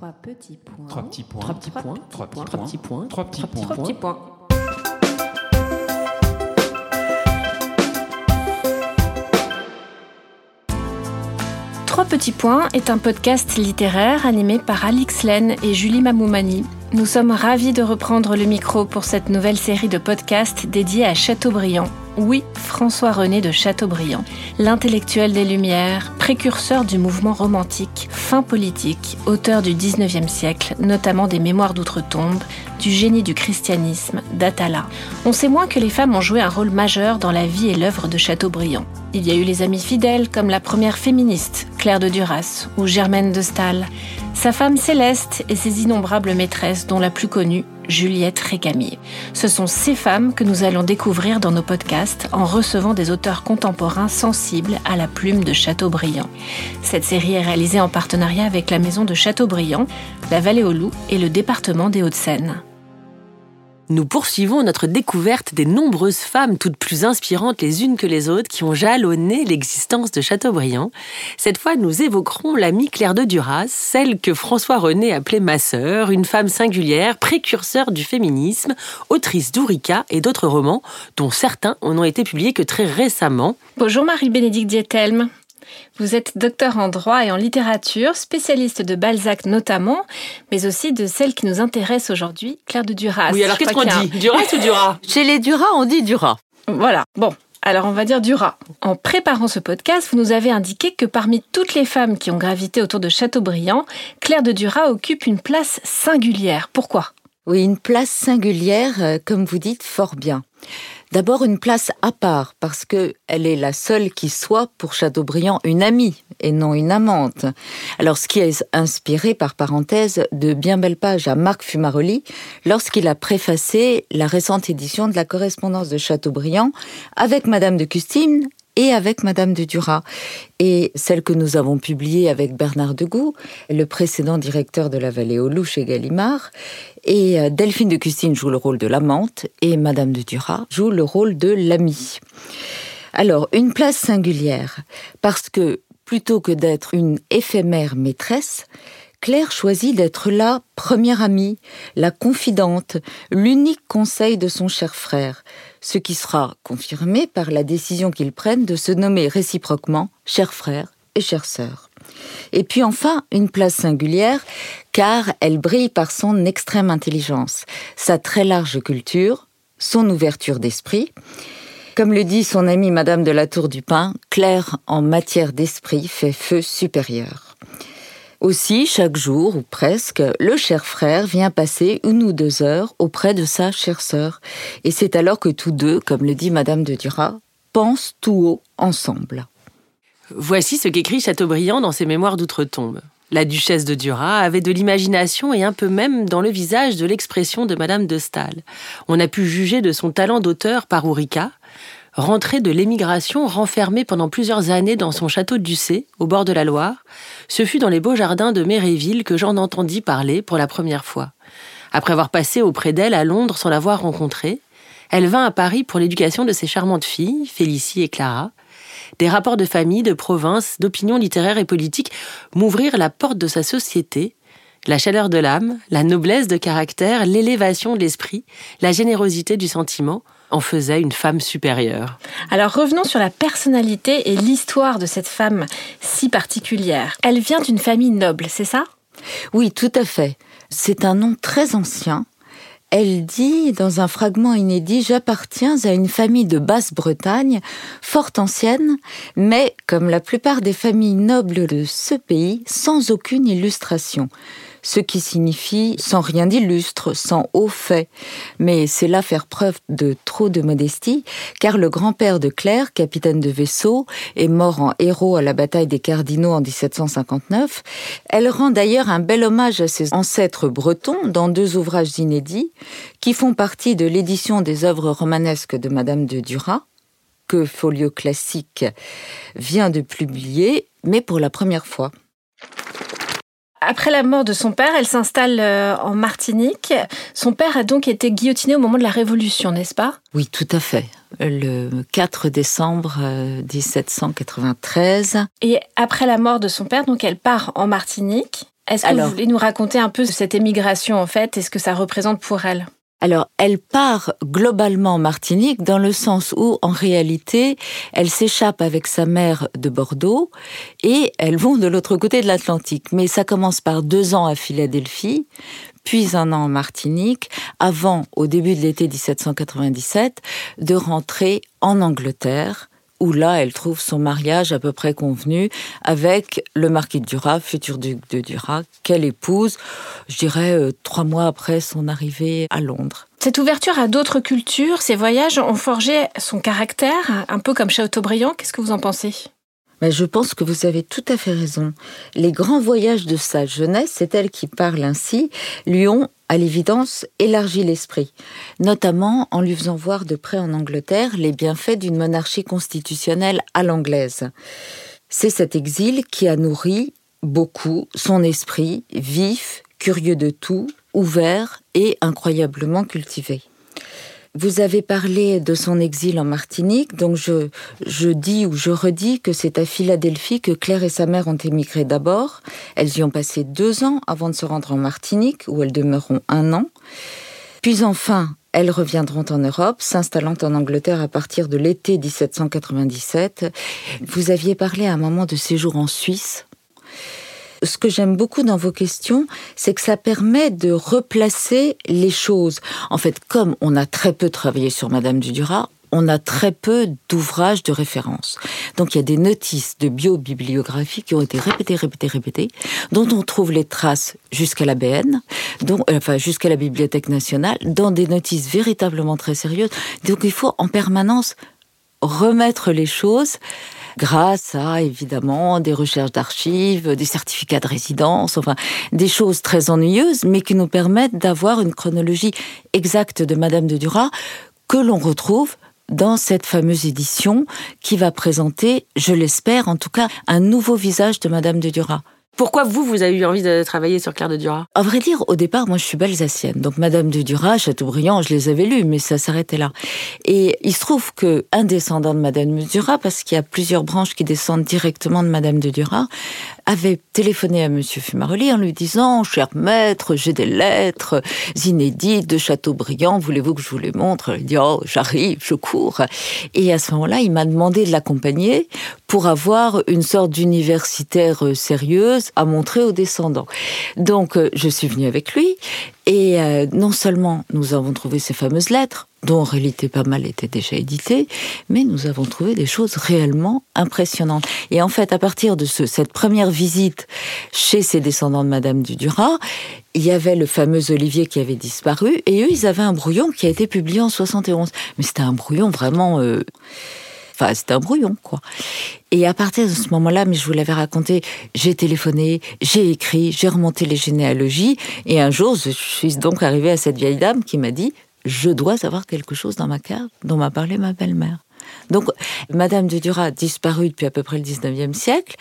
Trois petits points. Trois petits points. Trois petits points. Trois petits Trois petits points. Trois petits points. Trois petits points. Trois petits points est un podcast littéraire animé par Alix Len et Julie Mamoumani. Nous sommes ravis de reprendre le micro pour cette nouvelle série de podcasts dédiée à Chateaubriand. Oui, François-René de Chateaubriand, l'intellectuel des Lumières, précurseur du mouvement romantique, fin politique, auteur du 19e siècle, notamment des Mémoires d'outre-tombe, du génie du christianisme, d'Atala. On sait moins que les femmes ont joué un rôle majeur dans la vie et l'œuvre de Chateaubriand. Il y a eu les amies fidèles comme la première féministe, Claire de Duras, ou Germaine de Staël, sa femme Céleste et ses innombrables maîtresses, dont la plus connue, Juliette Récamier. Ce sont ces femmes que nous allons découvrir dans nos podcasts en recevant des auteurs contemporains sensibles à la plume de Chateaubriand. Cette série est réalisée en partenariat avec la maison de Chateaubriand, la Vallée aux Loups et le département des Hauts-de-Seine. Nous poursuivons notre découverte des nombreuses femmes toutes plus inspirantes les unes que les autres qui ont jalonné l'existence de Chateaubriand. Cette fois, nous évoquerons l'amie Claire de Duras, celle que François René appelait ma sœur, une femme singulière, précurseur du féminisme, autrice d'Ourika et d'autres romans, dont certains n'ont été publiés que très récemment. Bonjour Marie-Bénédicte Dietelme. Vous êtes docteur en droit et en littérature, spécialiste de Balzac notamment, mais aussi de celle qui nous intéresse aujourd'hui, Claire de Duras. Oui, alors qu'est-ce qu'on dit? Duras ou Duras? Chez les Duras, on dit Duras. Voilà, bon. Alors on va dire Duras. En préparant ce podcast, vous nous avez indiqué que parmi toutes les femmes qui ont gravité autour de Chateaubriand, Claire de Duras occupe une place singulière. Pourquoi? Oui, une place singulière, euh, comme vous dites fort bien. D'abord une place à part, parce que elle est la seule qui soit pour Chateaubriand une amie et non une amante. Alors ce qui est inspiré par parenthèse de bien belles pages à Marc Fumaroli lorsqu'il a préfacé la récente édition de la correspondance de Chateaubriand avec Madame de Custine et avec Madame de Duras. Et celle que nous avons publiée avec Bernard Degout, le précédent directeur de la Vallée aux Loups chez Gallimard. Et euh, Delphine de Custine joue le rôle de l'amante et Madame de Duras joue le rôle de l'amie. Alors, une place singulière, parce que plutôt que d'être une éphémère maîtresse, Claire choisit d'être la première amie, la confidente, l'unique conseil de son cher frère, ce qui sera confirmé par la décision qu'ils prennent de se nommer réciproquement cher frère et chère sœur. Et puis enfin, une place singulière, car elle brille par son extrême intelligence, sa très large culture, son ouverture d'esprit. Comme le dit son amie Madame de la Tour du Pin, Claire, en matière d'esprit, fait feu supérieur. Aussi, chaque jour, ou presque, le cher frère vient passer une ou deux heures auprès de sa chère sœur. Et c'est alors que tous deux, comme le dit Madame de Duras, pensent tout haut ensemble. Voici ce qu'écrit Chateaubriand dans ses Mémoires d'outre-tombe. La duchesse de Duras avait de l'imagination et un peu même dans le visage de l'expression de Madame de Staël. On a pu juger de son talent d'auteur par Ourika. Rentrée de l'émigration, renfermée pendant plusieurs années dans son château de au bord de la Loire, ce fut dans les beaux jardins de Méréville que j'en entendis parler pour la première fois. Après avoir passé auprès d'elle à Londres sans l'avoir rencontrée, elle vint à Paris pour l'éducation de ses charmantes filles, Félicie et Clara. Des rapports de famille, de province, d'opinions littéraires et politiques m'ouvrirent la porte de sa société. La chaleur de l'âme, la noblesse de caractère, l'élévation de l'esprit, la générosité du sentiment en faisaient une femme supérieure. Alors revenons sur la personnalité et l'histoire de cette femme si particulière. Elle vient d'une famille noble, c'est ça? Oui, tout à fait. C'est un nom très ancien. Elle dit dans un fragment inédit J'appartiens à une famille de Basse-Bretagne, fort ancienne, mais, comme la plupart des familles nobles de ce pays, sans aucune illustration. Ce qui signifie sans rien d'illustre, sans haut fait. Mais c'est là faire preuve de trop de modestie, car le grand-père de Claire, capitaine de vaisseau, est mort en héros à la bataille des Cardinaux en 1759. Elle rend d'ailleurs un bel hommage à ses ancêtres bretons dans deux ouvrages inédits qui font partie de l'édition des œuvres romanesques de Madame de Duras que Folio Classique vient de publier, mais pour la première fois. Après la mort de son père, elle s'installe euh, en Martinique. Son père a donc été guillotiné au moment de la Révolution, n'est-ce pas? Oui, tout à fait. Le 4 décembre euh, 1793. Et après la mort de son père, donc elle part en Martinique. Est-ce que vous voulez nous raconter un peu cette émigration en fait et ce que ça représente pour elle? Alors, elle part globalement en Martinique dans le sens où, en réalité, elle s'échappe avec sa mère de Bordeaux et elles vont de l'autre côté de l'Atlantique. Mais ça commence par deux ans à Philadelphie, puis un an en Martinique, avant, au début de l'été 1797, de rentrer en Angleterre où là, elle trouve son mariage à peu près convenu avec le marquis de Duras, futur duc de Duras, qu'elle épouse, je dirais, euh, trois mois après son arrivée à Londres. Cette ouverture à d'autres cultures, ces voyages ont forgé son caractère, un peu comme Chateaubriand. Qu'est-ce que vous en pensez? Mais je pense que vous avez tout à fait raison. Les grands voyages de sa jeunesse, c'est elle qui parle ainsi, lui ont, à l'évidence, élargi l'esprit, notamment en lui faisant voir de près en Angleterre les bienfaits d'une monarchie constitutionnelle à l'anglaise. C'est cet exil qui a nourri beaucoup son esprit vif, curieux de tout, ouvert et incroyablement cultivé. Vous avez parlé de son exil en Martinique, donc je, dis ou je redis que c'est à Philadelphie que Claire et sa mère ont émigré d'abord. Elles y ont passé deux ans avant de se rendre en Martinique, où elles demeureront un an. Puis enfin, elles reviendront en Europe, s'installant en Angleterre à partir de l'été 1797. Vous aviez parlé à un moment de séjour en Suisse ce que j'aime beaucoup dans vos questions, c'est que ça permet de replacer les choses. En fait, comme on a très peu travaillé sur Madame Dudura, on a très peu d'ouvrages de référence. Donc il y a des notices de biobibliographie qui ont été répétées, répétées, répétées, dont on trouve les traces jusqu'à la BN, euh, enfin jusqu'à la Bibliothèque nationale, dans des notices véritablement très sérieuses. Donc il faut en permanence remettre les choses grâce à évidemment des recherches d'archives, des certificats de résidence, enfin des choses très ennuyeuses, mais qui nous permettent d'avoir une chronologie exacte de Madame de Duras que l'on retrouve dans cette fameuse édition qui va présenter, je l'espère en tout cas, un nouveau visage de Madame de Duras. Pourquoi vous, vous avez eu envie de travailler sur Claire de Duras? À vrai dire, au départ, moi, je suis balsacienne. Donc, Madame de Duras, Chateaubriand, je les avais lus, mais ça s'arrêtait là. Et il se trouve que un descendant de Madame de Duras, parce qu'il y a plusieurs branches qui descendent directement de Madame de Duras, avait téléphoné à Monsieur Fumaroli en lui disant Cher maître, j'ai des lettres inédites de Chateaubriand, voulez-vous que je vous les montre? Il dit Oh, j'arrive, je cours. Et à ce moment-là, il m'a demandé de l'accompagner pour avoir une sorte d'universitaire euh, à montrer aux descendants. Donc, euh, je suis venue avec lui et euh, non seulement nous avons trouvé ces fameuses lettres, dont en réalité pas mal étaient déjà éditées, mais nous avons trouvé des choses réellement impressionnantes. Et en fait, à partir de ce, cette première visite chez ces descendants de Madame du Duras, il y avait le fameux Olivier qui avait disparu, et eux, ils avaient un brouillon qui a été publié en 71. Mais c'était un brouillon vraiment... Euh, enfin, c'était un brouillon, quoi. Et à partir de ce moment-là, mais je vous l'avais raconté, j'ai téléphoné, j'ai écrit, j'ai remonté les généalogies, et un jour, je suis donc arrivée à cette vieille dame qui m'a dit, je dois avoir quelque chose dans ma cave dont m'a parlé ma belle-mère. Donc, Madame de Duras a disparu depuis à peu près le 19e siècle,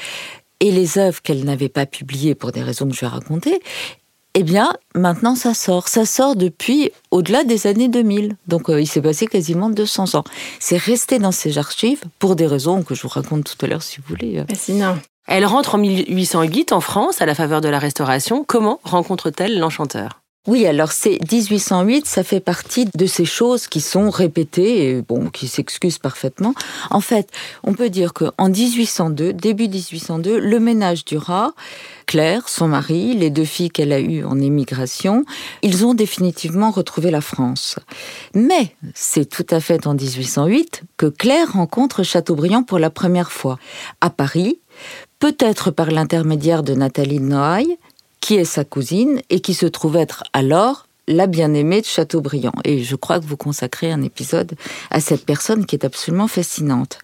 et les œuvres qu'elle n'avait pas publiées pour des raisons que je vais raconter, eh bien, maintenant, ça sort. Ça sort depuis au-delà des années 2000. Donc, euh, il s'est passé quasiment 200 ans. C'est resté dans ces archives pour des raisons que je vous raconte tout à l'heure, si vous voulez. Fascinant. Elle rentre en 1808 en France, à la faveur de la Restauration. Comment rencontre-t-elle l'enchanteur? Oui, alors c'est 1808, ça fait partie de ces choses qui sont répétées et bon, qui s'excusent parfaitement. En fait, on peut dire qu'en 1802, début 1802, le ménage du rat, Claire, son mari, les deux filles qu'elle a eues en émigration, ils ont définitivement retrouvé la France. Mais c'est tout à fait en 1808 que Claire rencontre Chateaubriand pour la première fois, à Paris, peut-être par l'intermédiaire de Nathalie Noailles, qui est sa cousine et qui se trouve être alors la bien-aimée de Chateaubriand. Et je crois que vous consacrez un épisode à cette personne qui est absolument fascinante.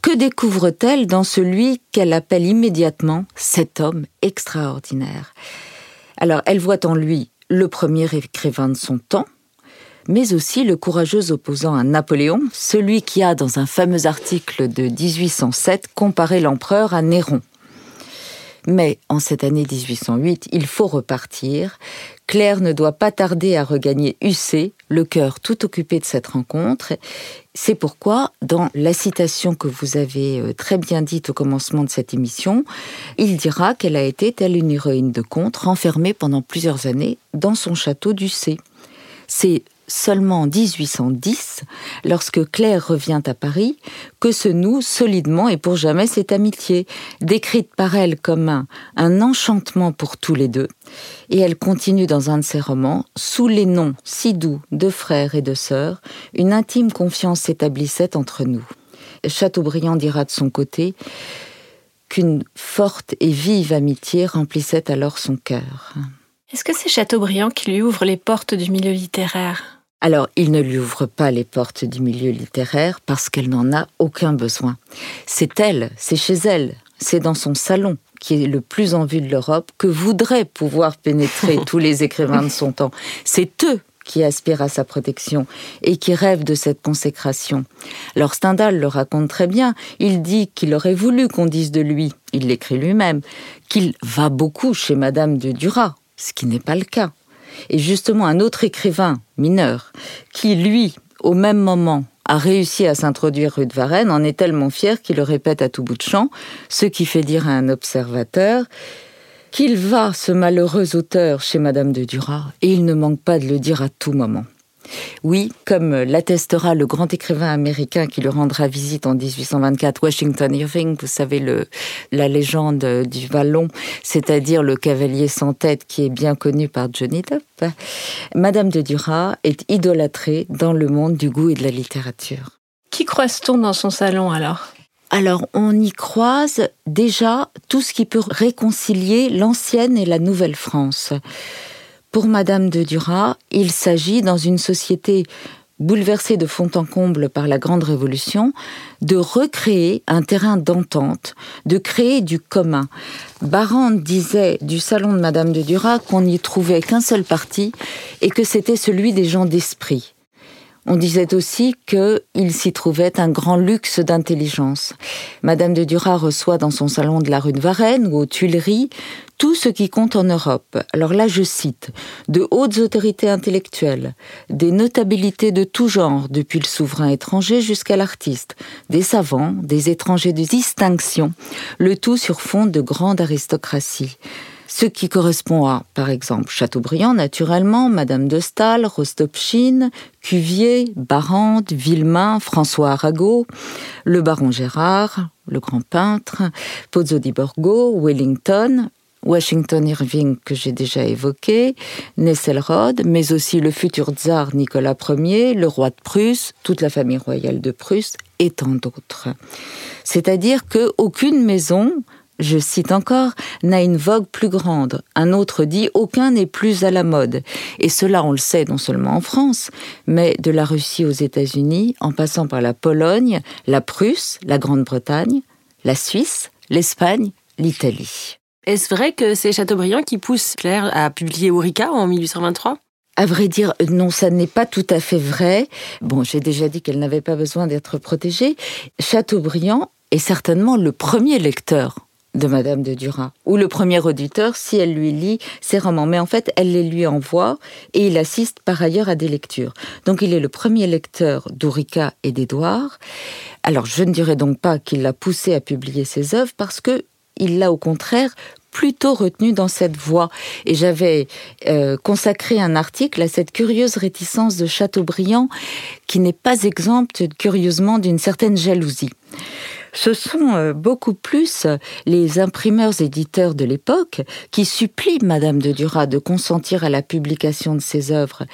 Que découvre-t-elle dans celui qu'elle appelle immédiatement cet homme extraordinaire? Alors, elle voit en lui le premier écrivain de son temps, mais aussi le courageux opposant à Napoléon, celui qui a, dans un fameux article de 1807, comparé l'empereur à Néron. Mais en cette année 1808, il faut repartir. Claire ne doit pas tarder à regagner UC, le cœur tout occupé de cette rencontre. C'est pourquoi, dans la citation que vous avez euh, très bien dite au commencement de cette émission, il dira qu'elle a été, telle une héroïne de conte, renfermée pendant plusieurs années dans son château d'UC. C'est seulement en 1810, lorsque Claire revient à Paris, que se noue solidement et pour jamais cette amitié, décrite par elle comme un, un enchantement pour tous les deux. Et elle continue dans un de ses romans, sous les noms si doux de frères et de sœurs, une intime confiance s'établissait entre nous. Chateaubriand dira de son côté qu'une forte et vive amitié remplissait alors son cœur. Est-ce que c'est Chateaubriand qui lui ouvre les portes du milieu littéraire? Alors, il ne lui ouvre pas les portes du milieu littéraire parce qu'elle n'en a aucun besoin. C'est elle, c'est chez elle, c'est dans son salon qui est le plus en vue de l'Europe que voudraient pouvoir pénétrer tous les écrivains de son temps. C'est eux qui aspirent à sa protection et qui rêvent de cette consécration. Alors Stendhal le raconte très bien. Il dit qu'il aurait voulu qu'on dise de lui, il l'écrit lui-même, qu'il va beaucoup chez Madame de Duras, ce qui n'est pas le cas. Et justement, un autre écrivain mineur, qui lui, au même moment, a réussi à s'introduire rue de Varennes, en est tellement fier qu'il le répète à tout bout de champ, ce qui fait dire à un observateur qu'il va, ce malheureux auteur, chez Madame de Duras, et il ne manque pas de le dire à tout moment. Oui, comme l'attestera le grand écrivain américain qui lui rendra visite en 1824, Washington Irving, vous savez, le, la légende du vallon, c'est-à-dire le cavalier sans tête qui est bien connu par Johnny Depp, Madame de Duras est idolâtrée dans le monde du goût et de la littérature. Qui croise-t-on dans son salon alors? Alors, on y croise déjà tout ce qui peut réconcilier l'ancienne et la nouvelle France. Pour Madame de Duras, il s'agit, dans une société bouleversée de fond en comble par la Grande Révolution, de recréer un terrain d'entente, de créer du commun. Barrande disait du salon de Madame de Duras qu'on n'y trouvait qu'un seul parti et que c'était celui des gens d'esprit. On disait aussi qu'il s'y trouvait un grand luxe d'intelligence. Madame de Duras reçoit dans son salon de la rue de Varennes ou aux Tuileries tout ce qui compte en Europe. Alors là, je cite de hautes autorités intellectuelles, des notabilités de tout genre, depuis le souverain étranger jusqu'à l'artiste, des savants, des étrangers de distinction, le tout sur fond de grande aristocratie ce qui correspond à, par exemple, Chateaubriand, naturellement, Madame de Staël, Rostopchine, Cuvier, Barrande, Villemain, François Arago, le baron Gérard, le grand peintre, Pozzo di Borgo, Wellington, Washington Irving que j'ai déjà évoqué, Nesselrode, mais aussi le futur tsar Nicolas Ier, le roi de Prusse, toute la famille royale de Prusse et tant d'autres. C'est-à-dire qu'aucune maison je cite encore, n'a une vogue plus grande. Un autre dit aucun n'est plus à la mode. Et cela, on le sait non seulement en France, mais de la Russie aux États-Unis, en passant par la Pologne, la Prusse, la Grande-Bretagne, la Suisse, l'Espagne, l'Italie. Est-ce vrai que c'est Chateaubriand qui pousse Claire à publier Ourika en 1823 à vrai dire, non, ça n'est pas tout à fait vrai. Bon, j'ai déjà dit qu'elle n'avait pas besoin d'être protégée. Chateaubriand est certainement le premier lecteur de Madame de Duras, ou le premier auditeur si elle lui lit ses romans. Mais en fait, elle les lui envoie et il assiste par ailleurs à des lectures. Donc il est le premier lecteur d'Ourika et d'Édouard. Alors je ne dirais donc pas qu'il l'a poussé à publier ses œuvres parce que il l'a au contraire plutôt retenu dans cette voie. Et j'avais euh, consacré un article à cette curieuse réticence de Chateaubriand qui n'est pas exempte curieusement d'une certaine jalousie ce sont euh, beaucoup plus les imprimeurs éditeurs de l'époque qui supplient Madame de Duras de consentir à la publication de ses œuvres.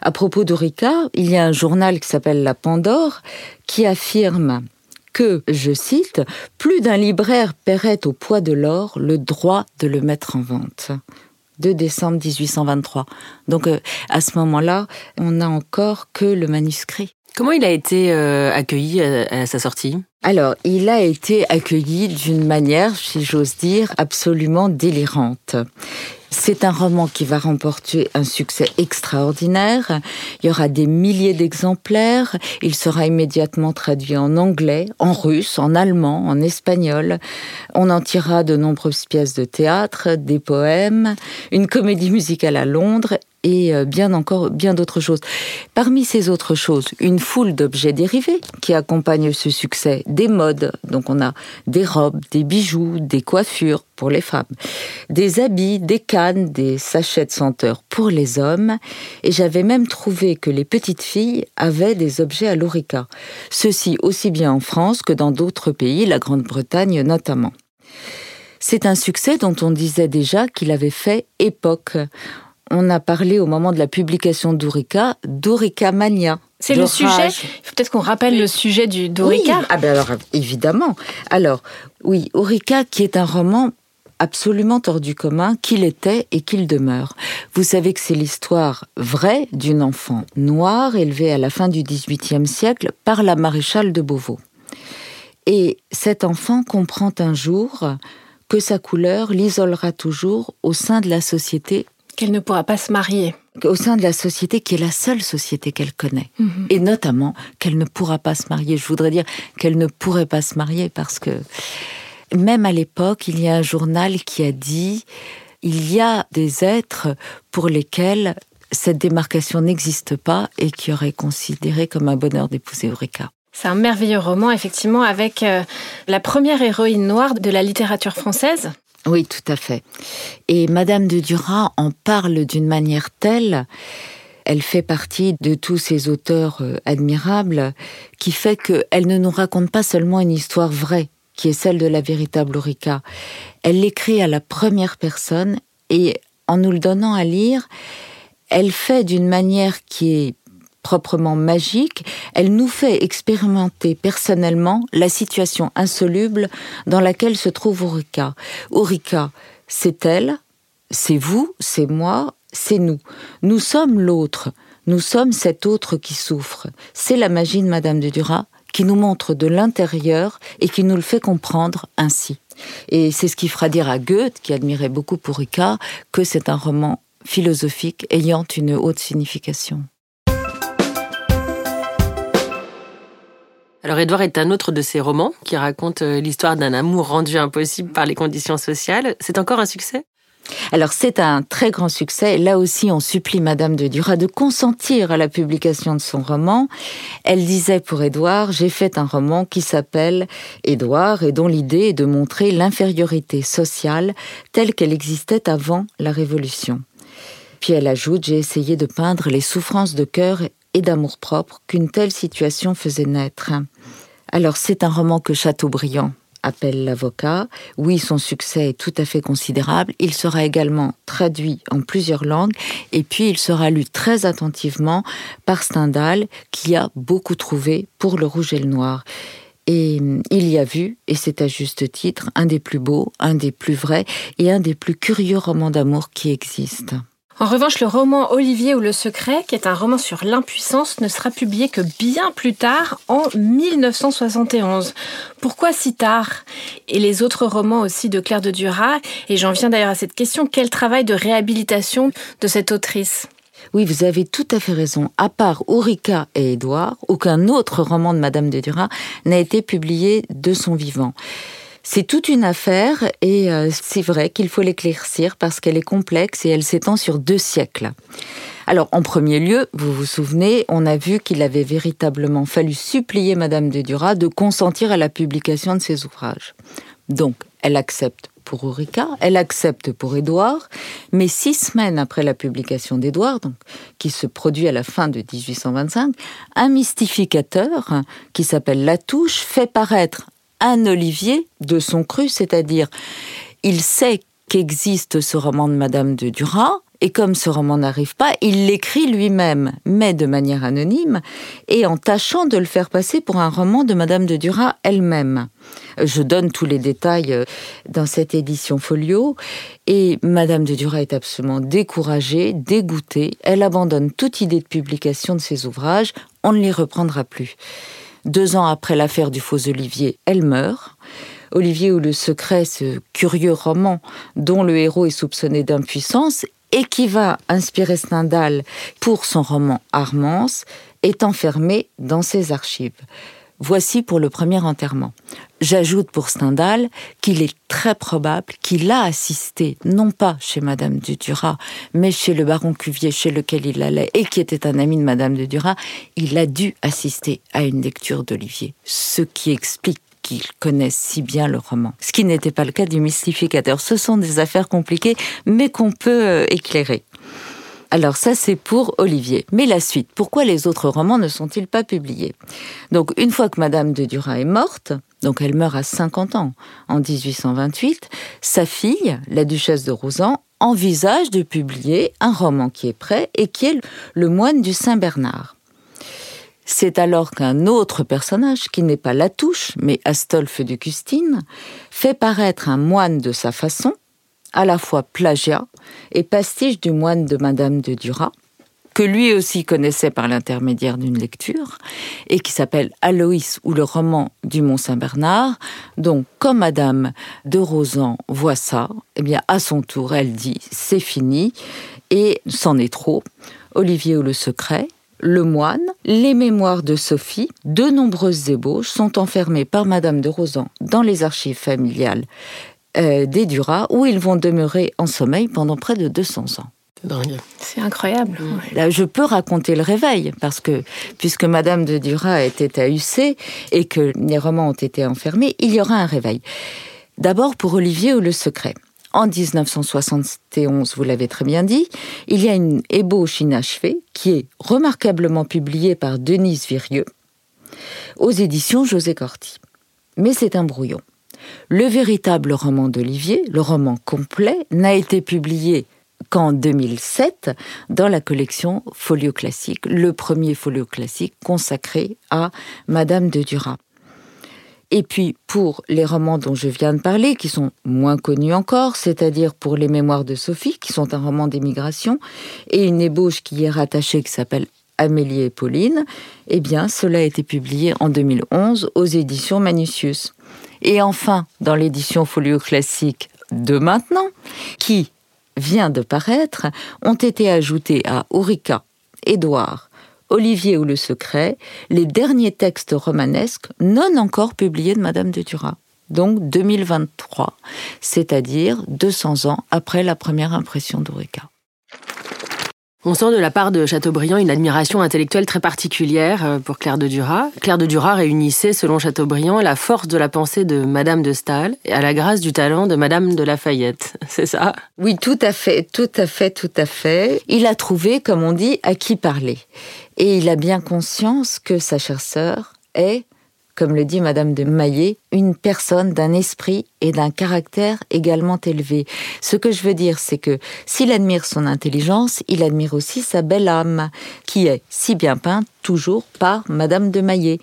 À propos d'Orica, il y a un journal qui s'appelle La Pandore qui affirme que, je cite, plus d'un libraire paierait au poids de l'or le droit de le mettre en vente. 2 décembre 1823. Donc euh, à ce moment-là, on n'a encore que le manuscrit. Comment il a été euh, accueilli à, sa sortie? Alors, il a été accueilli d'une manière, si j'ose dire, absolument délirante. C'est un roman qui va remporter un succès extraordinaire. Il y aura des milliers d'exemplaires. Il sera immédiatement traduit en anglais, en russe, en allemand, en espagnol. On en tirera de nombreuses pièces de théâtre, des poèmes, une comédie musicale à Londres et euh, bien encore bien d'autres choses. Parmi ces autres choses, une foule d'objets dérivés qui accompagnent ce succès, des modes, donc on a des robes, des bijoux, des coiffures pour les femmes, des habits, des cannes, des sachets de senteurs pour les hommes, et j'avais même trouvé que les petites filles avaient des objets à l'orica. Ceci aussi bien en France que dans d'autres pays, la Grande-Bretagne notamment. C'est un succès dont on disait déjà qu'il avait fait époque on a parlé au moment de la publication d'Ourika, d'Ourika Mania. C'est le sujet. Peut-être qu'on rappelle le sujet du d'Ourika. Ah ben alors évidemment. Alors oui, Ourika qui est un roman absolument hors du commun qu'il était et qu'il demeure. Vous savez que c'est l'histoire vraie d'une enfant noire élevée à la fin du XVIIIe siècle par la maréchale de Beauvau. Et cet enfant comprend un jour que sa couleur l'isolera toujours au sein de la société qu'elle ne pourra pas se marier. Au sein de la société qui est la seule société qu'elle connaît. Mhm. Et notamment qu'elle ne pourra pas se marier. Je voudrais dire qu'elle ne pourrait pas se marier parce que même à l'époque, il y a un journal qui a dit il y a des êtres pour lesquels cette démarcation n'existe pas et qui auraient considéré comme un bonheur d'épouser Eureka. C'est un merveilleux roman, effectivement, avec euh, la première héroïne noire de la littérature française, oui, tout à fait. Et Madame de Duras en parle d'une manière telle, elle fait partie de tous ces auteurs euh, admirables, qui fait qu'elle ne nous raconte pas seulement une histoire vraie, qui est celle de la véritable Aurica. Elle l'écrit à la première personne et en nous le donnant à lire, elle fait d'une manière qui est proprement magique, elle nous fait expérimenter personnellement la situation insoluble dans laquelle se trouve Ulrika. Ulrika, c'est elle, c'est vous, c'est moi, c'est nous. Nous sommes l'autre, nous sommes cet autre qui souffre. C'est la magie de Madame de Duras qui nous montre de l'intérieur et qui nous le fait comprendre ainsi. Et c'est ce qui fera dire à Goethe, qui admirait beaucoup Ulrika, que c'est un roman philosophique ayant une haute signification. Alors Édouard est un autre de ces romans qui raconte euh, l'histoire d'un amour rendu impossible par les conditions sociales. C'est encore un succès? Alors c'est un très grand succès. Là aussi, on supplie Madame de Duras de consentir à la publication de son roman. Elle disait pour Édouard, j'ai fait un roman qui s'appelle Édouard et dont l'idée est de montrer l'infériorité sociale telle qu'elle existait avant la Révolution. Puis elle ajoute, j'ai essayé de peindre les souffrances de cœur et d'amour-propre qu'une telle situation faisait naître. Alors c'est un roman que Chateaubriand appelle l'avocat. Oui, son succès est tout à fait considérable. Il sera également traduit en plusieurs langues et puis il sera lu très attentivement par Stendhal qui a beaucoup trouvé pour le rouge et le noir. Et il y a vu, et c'est à juste titre, un des plus beaux, un des plus vrais et un des plus curieux romans d'amour qui existent. En revanche, le roman Olivier ou le secret, qui est un roman sur l'impuissance, ne sera publié que bien plus tard, en 1971. Pourquoi si tard? Et les autres romans aussi de Claire de Duras, et j'en viens d'ailleurs à cette question, quel travail de réhabilitation de cette autrice? Oui, vous avez tout à fait raison. À part Ulrika et Édouard, aucun autre roman de Madame de Duras n'a été publié de son vivant. C'est toute une affaire et euh, c'est vrai qu'il faut l'éclaircir parce qu'elle est complexe et elle s'étend sur deux siècles. Alors, en premier lieu, vous vous souvenez, on a vu qu'il avait véritablement fallu supplier Madame de Duras de consentir à la publication de ses ouvrages. Donc, elle accepte pour Ulrika, elle accepte pour Édouard, mais six semaines après la publication d'Édouard, qui se produit à la fin de 1825, un mystificateur qui s'appelle Latouche fait paraître un Olivier de son cru, c'est-à-dire il sait qu'existe ce roman de Madame de Duras, et comme ce roman n'arrive pas, il l'écrit lui-même, mais de manière anonyme, et en tâchant de le faire passer pour un roman de Madame de Duras elle-même. Je donne tous les détails euh, dans cette édition folio, et Madame de Duras est absolument découragée, dégoûtée, elle abandonne toute idée de publication de ses ouvrages, on ne les reprendra plus. Deux ans après l'affaire du faux Olivier, elle meurt. Olivier ou le secret, ce curieux roman dont le héros est soupçonné d'impuissance et qui va inspirer Stendhal pour son roman Armance, est enfermé dans ses archives. Voici pour le premier enterrement. J'ajoute pour Stendhal qu'il est très probable qu'il a assisté, non pas chez Madame de Duras, mais chez le baron Cuvier, chez lequel il allait et qui était un ami de Madame de Duras, il a dû assister à une lecture d'Olivier. Ce qui explique qu'il connaisse si bien le roman. Ce qui n'était pas le cas du mystificateur. Ce sont des affaires compliquées, mais qu'on peut euh, éclairer. Alors ça, c'est pour Olivier. Mais la suite, pourquoi les autres romans ne sont-ils pas publiés? Donc une fois que Madame de Duras est morte, donc elle meurt à 50 ans en 1828, sa fille, la duchesse de Rosan, envisage de publier un roman qui est prêt et qui est Le moine du Saint-Bernard. C'est alors qu'un autre personnage, qui n'est pas Latouche, mais Astolphe de Custine, fait paraître un moine de sa façon, à la fois plagiat et pastiche du moine de Madame de Duras, que lui aussi connaissait par l'intermédiaire d'une lecture, et qui s'appelle Aloïs ou le roman du Mont-Saint-Bernard. Donc, comme Madame de Rosan voit ça, eh bien, à son tour, elle dit c'est fini, et c'en est trop. Olivier ou le secret, le moine, les mémoires de Sophie, de nombreuses ébauches sont enfermées par Madame de Rosan dans les archives familiales euh, des Duras, où ils vont demeurer en sommeil pendant près de 200 ans. C'est incroyable. Là, je peux raconter le réveil, parce que puisque Madame de Duras était à UC et que les romans ont été enfermés, il y aura un réveil. D'abord pour Olivier ou Le Secret. En 1971, vous l'avez très bien dit, il y a une ébauche inachevée qui est remarquablement publiée par Denise Virieux aux éditions José Corti. Mais c'est un brouillon. Le véritable roman d'Olivier, le roman complet, n'a été publié qu'en 2007 dans la collection Folio Classique, le premier Folio Classique consacré à Madame de Duras. Et puis pour les romans dont je viens de parler, qui sont moins connus encore, c'est-à-dire pour les Mémoires de Sophie, qui sont un roman d'émigration, et une ébauche qui est rattachée, qui s'appelle Amélie et Pauline, eh bien cela a été publié en 2011 aux éditions Manucius. Et enfin, dans l'édition Folio Classique de maintenant, qui vient de paraître, ont été ajoutés à Ourika, Édouard, Olivier ou le Secret, les derniers textes romanesques non encore publiés de Madame de Duras. Donc 2023, c'est-à-dire 200 ans après la première impression d'Ourika. On sent de la part de Chateaubriand une admiration intellectuelle très particulière euh, pour Claire de Duras. Claire de Duras réunissait, selon Chateaubriand, la force de la pensée de Madame de Staël à la grâce du talent de Madame de Lafayette. C'est ça? Oui, tout à fait, tout à fait, tout à fait. Il a trouvé, comme on dit, à qui parler. Et il a bien conscience que sa chère sœur est comme le dit Madame de Maillet, une personne d'un esprit et d'un caractère également élevé. Ce que je veux dire, c'est que s'il admire son intelligence, il admire aussi sa belle âme, qui est si bien peinte toujours par Madame de Maillet,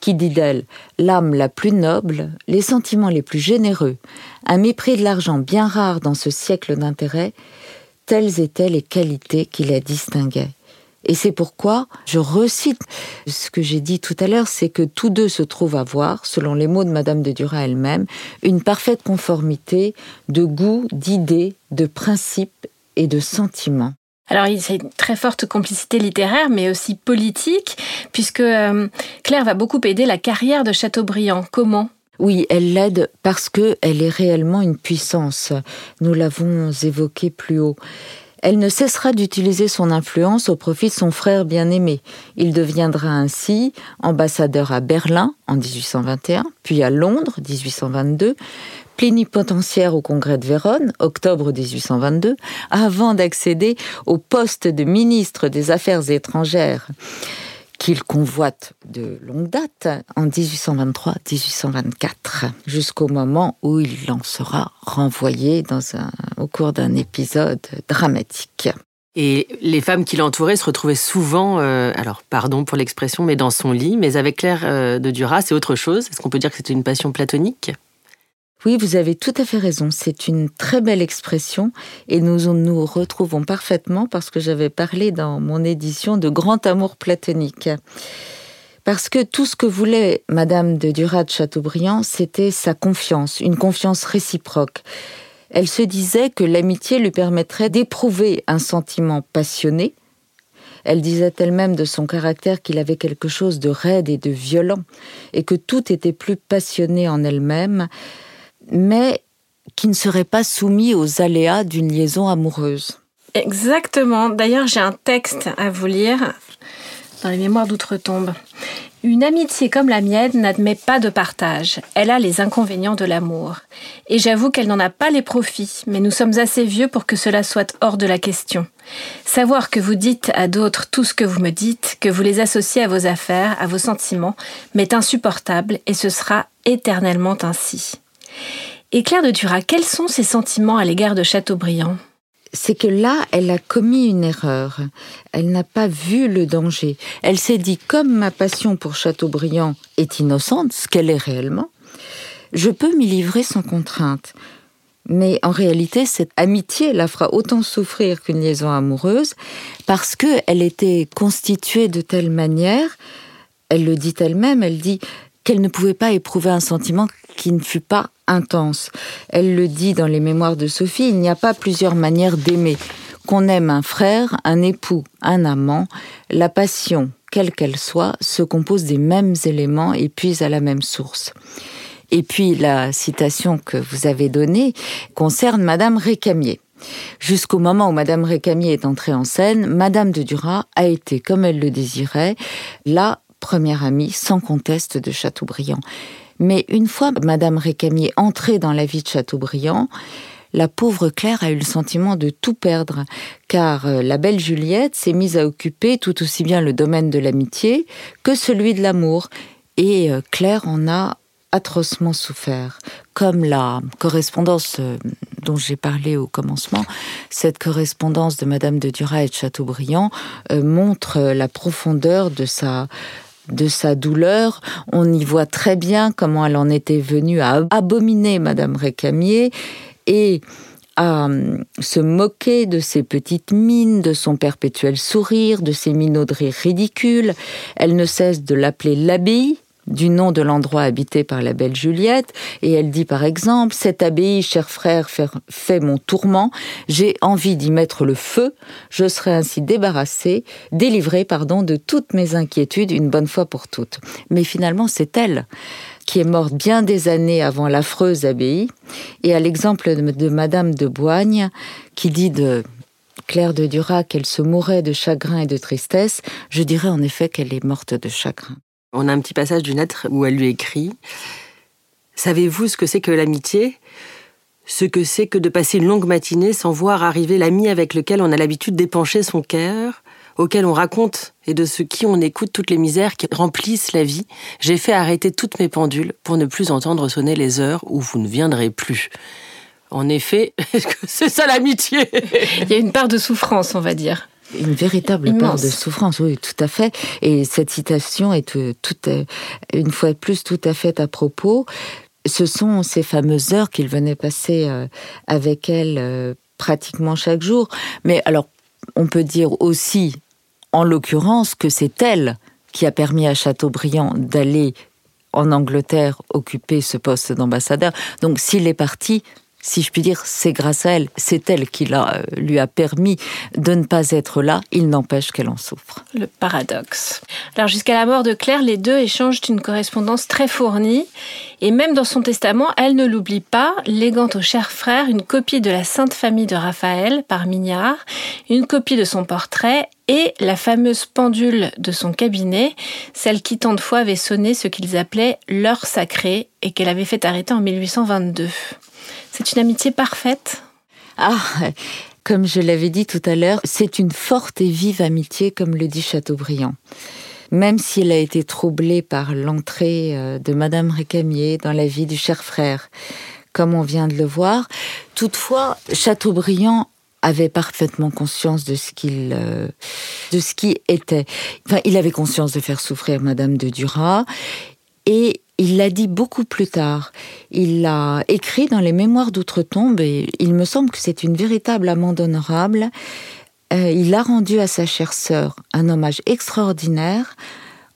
qui dit d'elle l'âme la plus noble, les sentiments les plus généreux, un mépris de l'argent bien rare dans ce siècle d'intérêt, telles étaient les qualités qui la distinguaient. Et c'est pourquoi je recite ce que j'ai dit tout à l'heure, c'est que tous deux se trouvent à voir, selon les mots de Madame de Duras elle-même, une parfaite conformité de goût, d'idées, de principes et de sentiments. Alors, c'est une très forte complicité littéraire, mais aussi politique, puisque euh, Claire va beaucoup aider la carrière de Chateaubriand. Comment? Oui, elle l'aide parce que elle est réellement une puissance. Nous l'avons évoqué plus haut elle ne cessera d'utiliser son influence au profit de son frère bien-aimé. Il deviendra ainsi ambassadeur à Berlin en 1821, puis à Londres 1822, plénipotentiaire au congrès de Vérone, octobre 1822, avant d'accéder au poste de ministre des Affaires étrangères qu'il convoite de longue date en 1823-1824, jusqu'au moment où il en sera renvoyé dans un, au cours d'un épisode dramatique. Et les femmes qui l'entouraient se retrouvaient souvent, euh, alors pardon pour l'expression, mais dans son lit. Mais avec Claire euh, de Duras, c'est autre chose? Est-ce qu'on peut dire que c'était une passion platonique? Oui, vous avez tout à fait raison. C'est une très belle expression et nous nous retrouvons parfaitement parce que j'avais parlé dans mon édition de grand amour platonique. Parce que tout ce que voulait Madame de Duras de Chateaubriand, c'était sa confiance, une confiance réciproque. Elle se disait que l'amitié lui permettrait d'éprouver un sentiment passionné. Elle disait elle-même de son caractère qu'il avait quelque chose de raide et de violent, et que tout était plus passionné en elle-même, mais qui ne serait pas soumis aux aléas d'une liaison amoureuse. Exactement. D'ailleurs, j'ai un texte à vous lire dans les mémoires d'outre-tombe. Une amitié comme la mienne n'admet pas de partage. Elle a les inconvénients de l'amour. Et j'avoue qu'elle n'en a pas les profits, mais nous sommes assez vieux pour que cela soit hors de la question. Savoir que vous dites à d'autres tout ce que vous me dites, que vous les associez à vos affaires, à vos sentiments, m'est insupportable et ce sera éternellement ainsi. Et Claire de Turas, quels sont ses sentiments à l'égard de Chateaubriand? C'est que là, elle a commis une erreur. Elle n'a pas vu le danger. Elle s'est dit, comme ma passion pour Chateaubriand est innocente, ce qu'elle est réellement, je peux m'y livrer sans contrainte. Mais en réalité, cette amitié la fera autant souffrir qu'une liaison amoureuse, parce qu'elle était constituée de telle manière, elle le dit elle-même, elle dit qu'elle ne pouvait pas éprouver un sentiment qui ne fut pas intense. Elle le dit dans les mémoires de Sophie, il n'y a pas plusieurs manières d'aimer. Qu'on aime un frère, un époux, un amant, la passion, quelle qu'elle soit, se compose des mêmes éléments et puise à la même source. Et puis la citation que vous avez donnée concerne Madame Récamier. Jusqu'au moment où Madame Récamier est entrée en scène, Madame de Duras a été, comme elle le désirait, la première amie sans conteste de Chateaubriand. Mais une fois Madame Récamier entrée dans la vie de Chateaubriand, la pauvre Claire a eu le sentiment de tout perdre, car euh, la belle Juliette s'est mise à occuper tout aussi bien le domaine de l'amitié que celui de l'amour, et euh, Claire en a atrocement souffert, comme la correspondance euh, dont j'ai parlé au commencement, cette correspondance de Madame de Duras et de Chateaubriand montre la profondeur de sa de sa douleur. On y voit très bien comment elle en était venue à abominer Madame Récamier et à hum, se moquer de ses petites mines, de son perpétuel sourire, de ses minauderies ridicules. Elle ne cesse de l'appeler l'abbaye, du nom de l'endroit habité par la belle Juliette, et elle dit par exemple Cette abbaye, cher frère, fait mon tourment, j'ai envie d'y mettre le feu, je serai ainsi débarrassée, délivrée, pardon, de toutes mes inquiétudes une bonne fois pour toutes. Mais finalement, c'est elle qui est morte bien des années avant l'affreuse abbaye, et à l'exemple de Madame de Boigne, qui dit de Claire de Duras qu'elle se mourait de chagrin et de tristesse, je dirais en effet qu'elle est morte de chagrin. On a un petit passage d'une lettre où elle lui écrit Savez-vous ce que c'est que l'amitié? Ce que c'est que de passer une longue matinée sans voir arriver l'ami avec lequel on a l'habitude d'épancher son cœur, auquel on raconte et de ce qui on écoute toutes les misères qui remplissent la vie. J'ai fait arrêter toutes mes pendules pour ne plus entendre sonner les heures où vous ne viendrez plus. En effet, c'est ça l'amitié? Il y a une part de souffrance, on va dire. Une véritable part de souffrance, oui, tout à fait. Et cette citation est euh, tout, une fois de plus tout à fait à propos. Ce sont ces fameuses heures qu'il venait passer euh, avec elle euh, pratiquement chaque jour. Mais alors, on peut dire aussi, en l'occurrence, que c'est elle qui a permis à Chateaubriand d'aller en Angleterre occuper ce poste d'ambassadeur. Donc s'il est parti, si je puis dire, c'est grâce à elle, c'est elle qui l'a, euh, lui a permis de ne pas être là, il n'empêche qu'elle en souffre. Le paradoxe. Alors jusqu'à la mort de Claire, les deux échangent une correspondance très fournie, et même dans son testament, elle ne l'oublie pas, léguant au cher frère une copie de la Sainte Famille de Raphaël par Mignard, une copie de son portrait et la fameuse pendule de son cabinet, celle qui tant de fois avait sonné ce qu'ils appelaient l'heure sacrée et qu'elle avait fait arrêter en 1822. C'est une amitié parfaite Ah, comme je l'avais dit tout à l'heure, c'est une forte et vive amitié, comme le dit Chateaubriand. Même si elle a été troublée par l'entrée euh, de Madame Récamier dans la vie du cher frère, comme on vient de le voir, toutefois, Chateaubriand avait parfaitement conscience de ce qu'il euh, de ce qui était. Enfin, il avait conscience de faire souffrir Madame de Duras et il l'a dit beaucoup plus tard. Il l'a écrit dans les Mémoires d'outre-tombe et il me semble que c'est une véritable amende honorable. Euh, il a rendu à sa chère sœur un hommage extraordinaire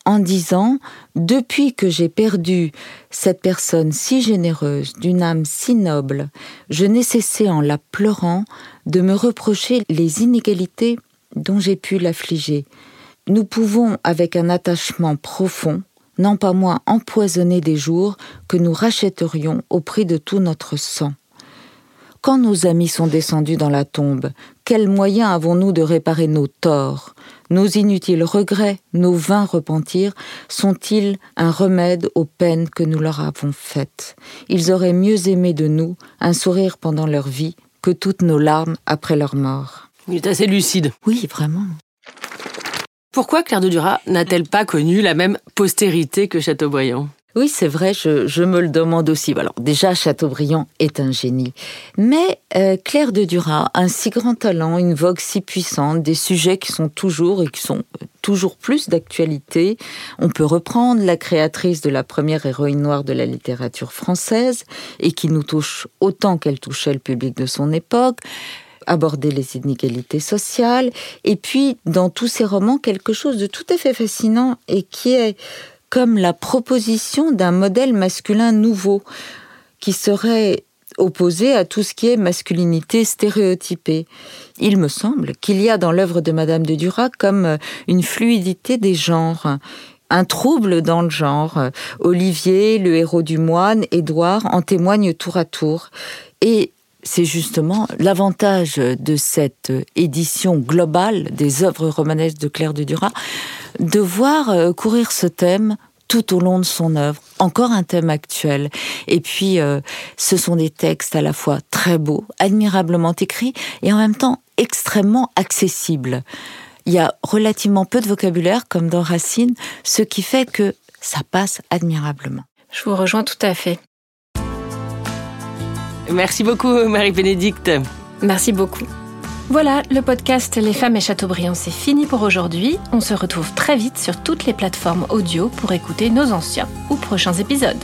en disant Depuis que j'ai perdu cette personne si généreuse, d'une âme si noble, je n'ai cessé en la pleurant de me reprocher les inégalités dont j'ai pu l'affliger. Nous pouvons, avec un attachement profond, non pas moins empoisonner des jours que nous rachèterions au prix de tout notre sang. Quand nos amis sont descendus dans la tombe, quels moyens avons-nous de réparer nos torts? Nos inutiles regrets, nos vains repentirs sont-ils un remède aux peines que nous leur avons faites? Ils auraient mieux aimé de nous un sourire pendant leur vie que toutes nos larmes après leur mort. Il est assez lucide. Oui, vraiment. Pourquoi Claire de Duras n'a-t-elle pas connu la même postérité que Chateaubriand? Oui, c'est vrai, je, me le demande aussi. Alors déjà, Chateaubriand est un génie. Mais euh, Claire de Duras a un si grand talent, une vogue si puissante, des sujets qui sont toujours et qui sont toujours plus d'actualité. On peut reprendre la créatrice de la première héroïne noire de la littérature française et qui nous touche autant qu'elle touchait le public de son époque aborder les inégalités sociales, et puis dans tous ces romans, quelque chose de tout à fait fascinant et qui est comme la proposition d'un modèle masculin nouveau qui serait opposé à tout ce qui est masculinité stéréotypée. Il me semble qu'il y a dans l'œuvre de Madame de Duras comme une fluidité des genres, un trouble dans le genre. Olivier, le héros du moine, Édouard en témoignent tour à tour. Et c'est justement l'avantage de cette édition globale des œuvres romanesques de Claire de Duras, de voir euh, courir ce thème tout au long de son œuvre, encore un thème actuel. Et puis, euh, ce sont des textes à la fois très beaux, admirablement écrits, et en même temps extrêmement accessibles. Il y a relativement peu de vocabulaire, comme dans Racine, ce qui fait que ça passe admirablement. Je vous rejoins tout à fait. Merci beaucoup, Marie-Bénédicte. Merci beaucoup. Voilà, le podcast Les femmes et Chateaubriand, c'est fini pour aujourd'hui. On se retrouve très vite sur toutes les plateformes audio pour écouter nos anciens ou prochains épisodes.